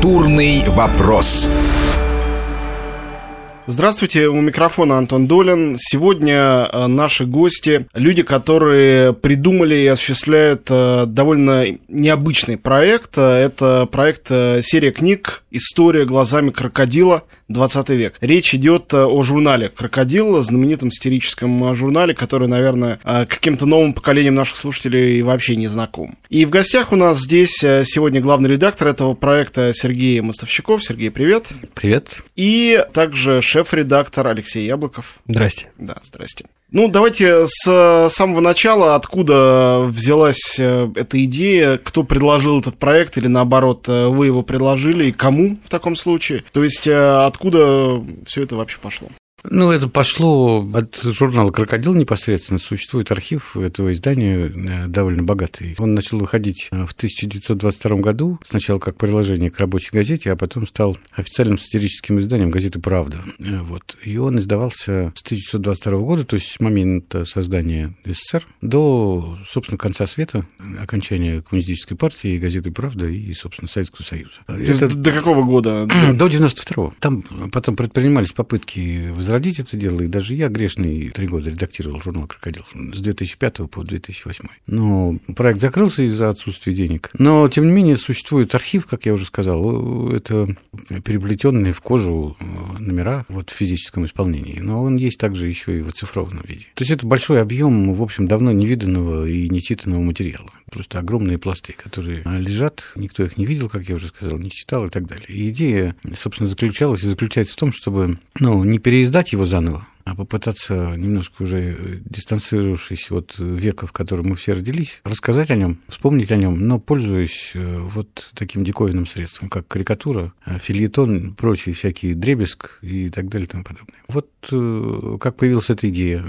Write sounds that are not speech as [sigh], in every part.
Культурный вопрос. Здравствуйте, у микрофона Антон Долин. Сегодня э, наши гости – люди, которые придумали и осуществляют э, довольно необычный проект. Это проект э, серия книг «История глазами крокодила. 20 век». Речь идет о журнале «Крокодил», знаменитом сатирическом журнале, который, наверное, каким-то новым поколением наших слушателей вообще не знаком. И в гостях у нас здесь сегодня главный редактор этого проекта Сергей Мостовщиков. Сергей, привет. Привет. И также шеф шеф-редактор Алексей Яблоков. Здрасте. Да, здрасте. Ну, давайте с самого начала, откуда взялась э, эта идея, кто предложил этот проект, или наоборот, э, вы его предложили, и кому в таком случае? То есть, э, откуда все это вообще пошло? Ну, это пошло от журнала «Крокодил» непосредственно. Существует архив этого издания э, довольно богатый. Он начал выходить э, в 1922 году, сначала как приложение к рабочей газете, а потом стал официальным сатирическим изданием газеты «Правда». Э, вот. И он издавался с 1922 года, то есть с момента создания СССР до, собственно, конца света, окончания коммунистической партии, газеты «Правда» и, собственно, Советского Союза. Это... До какого года? [clears throat] До 92-го. Там потом предпринимались попытки возродить это дело, и даже я грешный три года редактировал журнал «Крокодил» с 2005 по 2008. Но проект закрылся из-за отсутствия денег. Но, тем не менее, существует архив, как я уже сказал, это переплетенные в кожу э, номера вот, в физическом исполнении, но он есть также еще и в оцифрованном виде. То есть это большой объем, в общем, давно невиданного и нечитанного материала. Просто огромные пласты, которые лежат, никто их не видел, как я уже сказал, не читал и так далее. И идея, собственно, заключалась и заключается в том, чтобы ну, не переиздать его заново, а попытаться немножко уже э, дистанцировавшись от века, в котором мы все родились, рассказать о нем, вспомнить о нем, но пользуясь э, вот таким диковинным средством, как карикатура, э, фильетон, прочие всякие дребезг и так далее и тому подобное. Вот как появилась эта идея.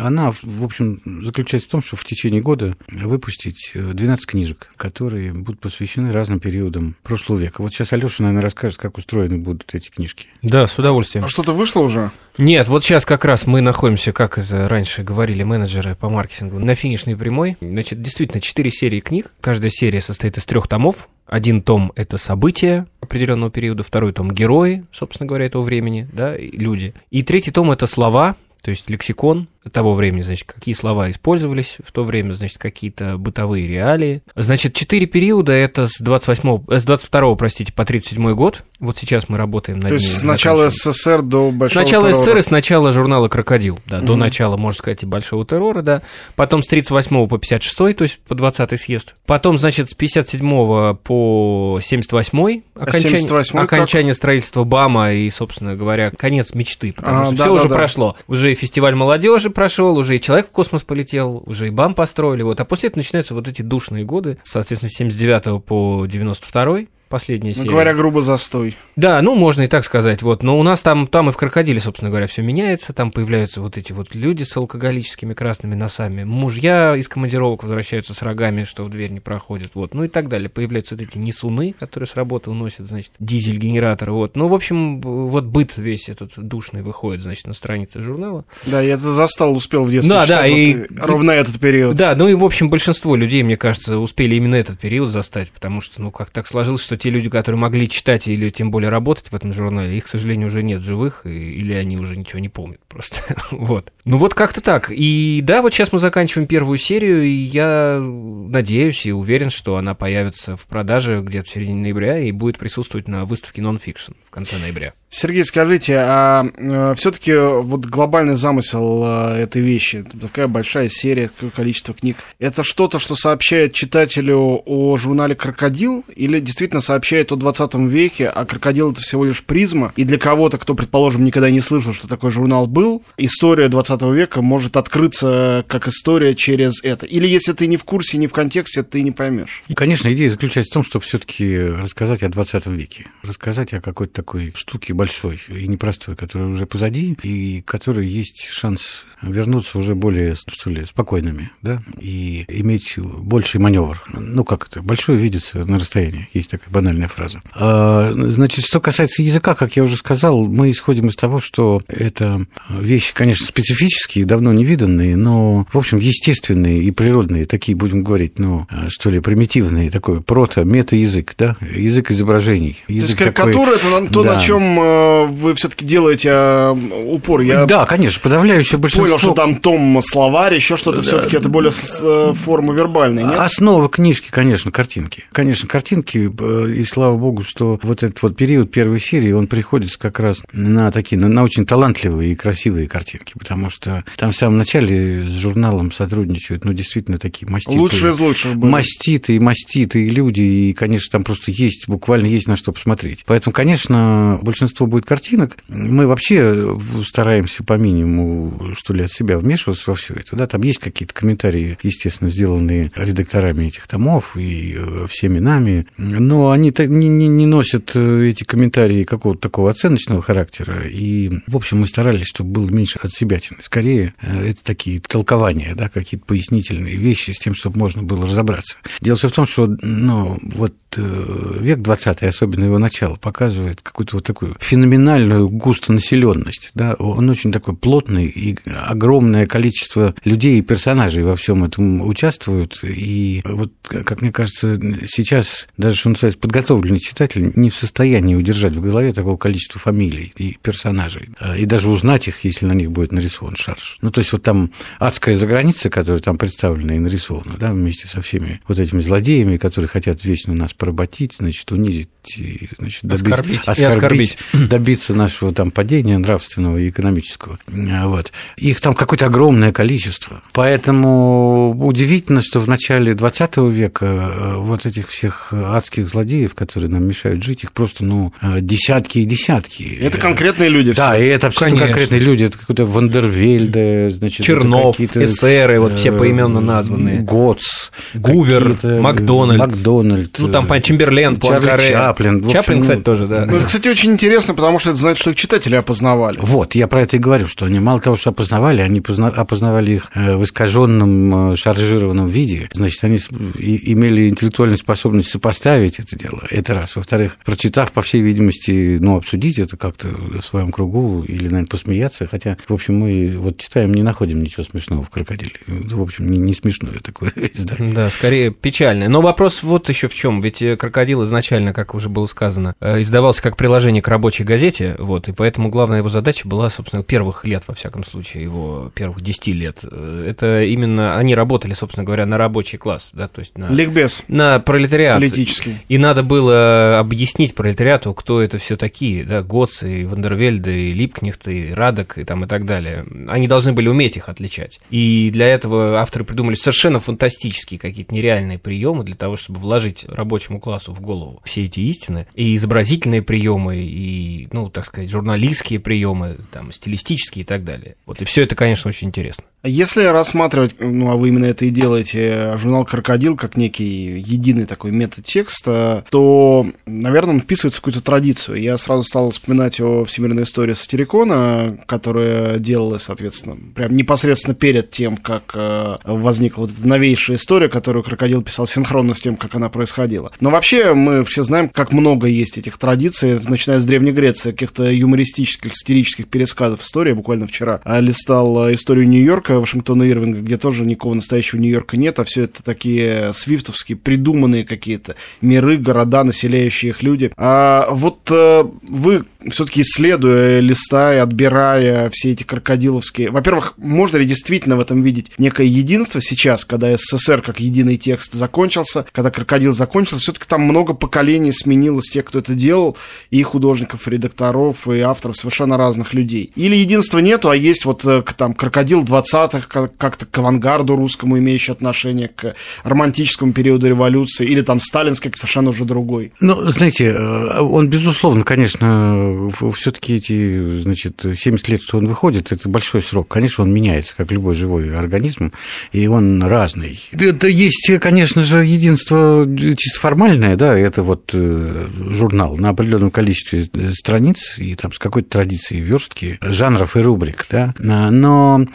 Она, в общем, заключается в том, что в течение года выпустить 12 книжек, которые будут посвящены разным периодам прошлого века. Вот сейчас Алеша, наверное, расскажет, как устроены будут эти книжки. Да, с удовольствием. А что-то вышло уже? Нет, вот сейчас как раз мы находимся, как раньше говорили менеджеры по маркетингу, на финишной прямой. Значит, действительно, четыре серии книг. Каждая серия состоит из трех томов. Один том — это события определенного периода, второй том — герои, собственно говоря, этого времени, да, люди. И третий том — это слова, то есть лексикон того времени, значит, какие слова использовались в то время, значит, какие-то бытовые реалии. Значит, четыре периода, это с 28, с 22, простите, по 37 год. Вот сейчас мы работаем над То есть с начала СССР до Большого Сначала террора. СССР и с начала журнала «Крокодил», да, угу. до начала, можно сказать, и Большого террора, да. Потом с 38 по 56, то есть по 20 съезд. Потом, значит, с 57 по 78 окончание, 78 окончание строительства БАМа и, собственно говоря, конец мечты, потому а, что да, все да, уже да. прошло. Уже и фестиваль молодежи прошел, уже и человек в космос полетел, уже и БАМ построили, вот. А после этого начинаются вот эти душные годы, соответственно, с 79 по 92 последняя ну, серия. говоря грубо, застой. Да, ну, можно и так сказать. Вот. Но у нас там, там и в «Крокодиле», собственно говоря, все меняется. Там появляются вот эти вот люди с алкоголическими красными носами. Мужья из командировок возвращаются с рогами, что в дверь не проходят. Вот. Ну и так далее. Появляются вот эти несуны, которые с работы уносят, значит, дизель-генератор. Вот. Ну, в общем, вот быт весь этот душный выходит, значит, на странице журнала. Да, я это застал, успел в детстве да, да, вот и, ровно и, этот период. Да, ну и, в общем, большинство людей, мне кажется, успели именно этот период застать, потому что, ну, как так сложилось, что те люди, которые могли читать или тем более работать в этом журнале, их, к сожалению, уже нет живых, или они уже ничего не помнят просто. [laughs] вот. Ну вот как-то так. И да, вот сейчас мы заканчиваем первую серию, и я надеюсь и уверен, что она появится в продаже где-то в середине ноября и будет присутствовать на выставке Non-Fiction в конце ноября. Сергей, скажите, а э, все-таки вот глобальный замысел э, этой вещи, такая большая серия, такое количество книг, это что-то, что сообщает читателю о журнале «Крокодил» или действительно сообщает о 20 веке, а «Крокодил» — это всего лишь призма, и для кого-то, кто, предположим, никогда не слышал, что такой журнал был, история 20 века может открыться как история через это? Или если ты не в курсе, не в контексте, ты не поймешь? И, конечно, идея заключается в том, чтобы все-таки рассказать о 20 веке, рассказать о какой-то такой штуке большой и непростой, который уже позади, и который есть шанс вернуться уже более, что ли, спокойными, да, и иметь больший маневр. Ну, как это, большое видится на расстоянии, есть такая банальная фраза. А, значит, что касается языка, как я уже сказал, мы исходим из того, что это вещи, конечно, специфические, давно не виданные, но, в общем, естественные и природные, такие, будем говорить, ну, что ли, примитивные, такой прото-мета-язык, да, язык изображений. Язык то есть карикатура такой... это то, да. на чем э, вы все-таки делаете э, упор. Я да, конечно, подавляющее большинство понял, что там том, словарь, еще что-то, все-таки это более э, формы вербальные. Нет? Основа книжки, конечно, картинки. Конечно, картинки, э, и слава богу, что вот этот вот период первой серии, он приходится как раз на такие, на, на очень талантливые и красивые картинки, потому что там в самом начале с журналом сотрудничают, ну, действительно, такие маститы. Лучшие из лучших были. Маститы и маститы и люди, и, конечно, там просто есть, буквально есть на что посмотреть. Поэтому, конечно, большинство будет картинок. Мы вообще стараемся по минимуму, что ли, от себя вмешиваться во все это. Да, там есть какие-то комментарии, естественно, сделанные редакторами этих томов и э, всеми нами, но они не, не, не носят э, эти комментарии какого-то такого оценочного характера. И, в общем, мы старались, чтобы было меньше от себя. Скорее, э, это такие толкования, да, какие-то пояснительные вещи с тем, чтобы можно было разобраться. Дело все в том, что ну, вот век 20 особенно его начало, показывает какую-то вот такую феноменальную густонаселенность. Да? Он очень такой плотный и огромное количество людей и персонажей во всем этом участвуют. И вот, как мне кажется, сейчас даже, что называется, подготовленный читатель не в состоянии удержать в голове такого количества фамилий и персонажей. И даже узнать их, если на них будет нарисован шарж. Ну, то есть вот там адская заграница, которая там представлена и нарисована, да, вместе со всеми вот этими злодеями, которые хотят вечно нас поработить, значит, унизить, и, значит, добить, оскорбить, оскорбить, оскорбить, [clears throat] добиться нашего там падения нравственного и экономического. Вот. Их там какое-то огромное количество. Поэтому удивительно, что в начале 20 века э, вот этих всех адских злодеев, которые нам мешают жить, их просто, ну, э, десятки и десятки. Это конкретные люди. Да, все. и это абсолютно Конечно. конкретные люди. Это какой-то Вандервельде, значит, Чернов, эсеры, вот все поименно названные. Готс. Гувер, Макдональд. Макдональд. Ну, там, по Чемберлен, Пуанкаре. Чаплин. Общем, Чаплин, кстати, тоже, да. Ну, это, кстати, очень интересно, потому что это значит, что их читатели опознавали. Вот, я про это и говорю, что они мало того, что опознавали, они опознавали их э, в искаженном, э, шаржированном виде. Значит, они имели интеллектуальную способность сопоставить это дело. Это раз. Во-вторых, прочитав, по всей видимости, ну, обсудить это как-то в своем кругу или, наверное, посмеяться. Хотя, в общем, мы вот читаем, не находим ничего смешного в крокодиле. В общем, не, не смешное такое [laughs] издание. Да, скорее печальное. Но вопрос вот еще в чем. Ведь э, крокодил изначально, как уже было сказано, издавался как приложение к рабочей газете, вот, и поэтому главная его задача была, собственно, первых лет, во всяком случае, его первых 10 лет. Это именно, они работали, собственно говоря, на рабочий класс, да, то есть на... Ликбез. На пролетариат. Политический. И надо было объяснить пролетариату, кто это все такие, да, Готцы, и Вандервельды, и Липкнехт, и Радок, и там, и так далее. Они должны были уметь их отличать. И для этого авторы придумали совершенно фантастические какие-то нереальные приемы для того, чтобы вложить рабочему классу в голову все эти истины. И изобразительные приемы, и, ну, так сказать, журналистские приемы, там, стилистические и так далее. Вот, и все это, конечно, очень интересно. Если рассматривать, ну а вы именно это и делаете, журнал «Крокодил» как некий единый такой метод текста, то, наверное, он вписывается в какую-то традицию. Я сразу стал вспоминать о всемирной истории Сатирикона, которая делалась, соответственно, прям непосредственно перед тем, как э, возникла вот эта новейшая история, которую «Крокодил» писал синхронно с тем, как она происходила. Но вообще мы все знаем, как много есть этих традиций, начиная с Древней Греции, каких-то юмористических, сатирических пересказов истории. Буквально вчера листал историю Нью-Йорка, Нью-Йорка, Вашингтона Ирвинга, где тоже никакого настоящего Нью-Йорка нет, а все это такие свифтовские, придуманные какие-то миры, города, населяющие их люди. А вот э, вы все-таки исследуя, листая, отбирая все эти крокодиловские... Во-первых, можно ли действительно в этом видеть некое единство сейчас, когда СССР как единый текст закончился, когда крокодил закончился, все-таки там много поколений сменилось тех, кто это делал, и художников, и редакторов, и авторов совершенно разных людей. Или единства нету, а есть вот э, там крокодил 20-х, как-то к авангарду русскому, имеющий отношение к романтическому периоду революции, или там сталинский, совершенно уже другой. Ну, знаете, э, он, безусловно, конечно, конечно, все-таки эти, значит, 70 лет, что он выходит, это большой срок. Конечно, он меняется, как любой живой организм, и он разный. Это есть, конечно же, единство чисто формальное, да, это вот э, журнал на определенном количестве страниц и там с какой-то традицией верстки, жанров и рубрик, да, но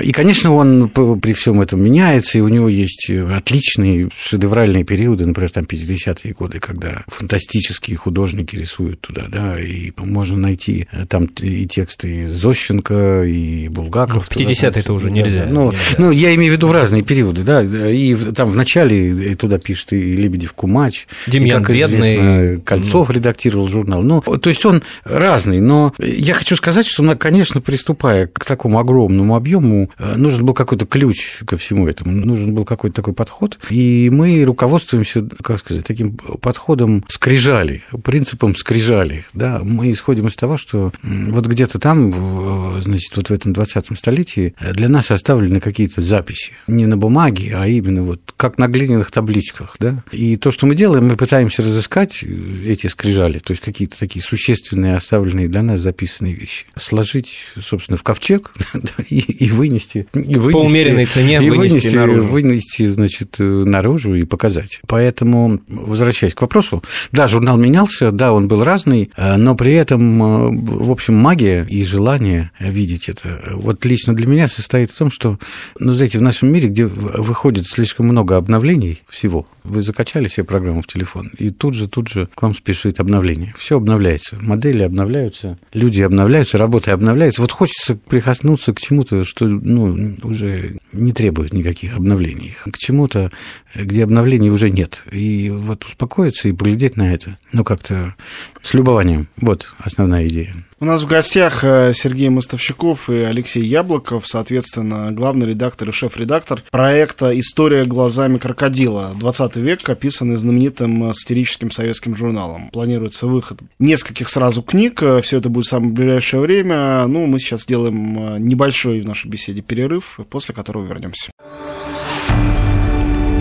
и, конечно, он при всем этом меняется, и у него есть отличные шедевральные периоды, например, там 50-е годы, когда фантастические художники рисуют туда, да, и можно найти э, там и тексты Зощенко, и Булгаков. Ну, 50-е это уже нельзя. Да, ну, нельзя. ну, я имею в виду в разные периоды, да, и там в начале туда пишет и Лебедев Кумач, Демьян и, как Бедный. Кольцов ну. редактировал журнал. Ну, то есть он разный, но я хочу сказать, что, конечно, приступая к такому огромному объему, объему э, нужен был какой-то ключ ко всему этому, нужен был какой-то такой подход, и мы руководствуемся, как сказать, таким подходом скрижали, принципом скрижали, да, мы исходим из того, что вот где-то там, значит, вот в этом 20-м столетии для нас оставлены какие-то записи, не на бумаге, а именно вот как на глиняных табличках, да, и то, что мы делаем, мы пытаемся разыскать эти скрижали, то есть какие-то такие существенные, оставленные для нас записанные вещи, сложить, собственно, в ковчег [laughs] и, и вынести, и вынести по умеренной цене и вынести, вынести наружу. вынести, значит, наружу и показать. Поэтому, возвращаясь к вопросу, да, журнал менялся, да, он был разный, э, но при этом, э, в общем, магия и желание видеть это, вот лично для меня состоит в том, что, ну, знаете, в нашем мире, где выходит слишком много обновлений всего, вы закачали себе программу в телефон, и тут же, тут же к вам спешит обновление. Все обновляется, модели обновляются, люди обновляются, работа обновляется. Вот хочется прикоснуться к чему-то, что ну, уже не требует никаких обновлений. К чему-то, где обновлений уже нет. И вот успокоиться и поглядеть на это, ну, как-то с любованием. Вот основная идея. У нас в гостях э, Сергей Мостовщиков и Алексей Яблоков, соответственно, главный редактор и шеф-редактор проекта «История глазами крокодила. 20 век», описанный знаменитым сатирическим советским журналом. Планируется выход нескольких сразу книг, э, все это будет в самое ближайшее время. Ну, мы сейчас сделаем э, небольшой в нашей беседе перерыв, после которого вернемся.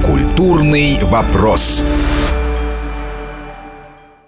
Культурный вопрос.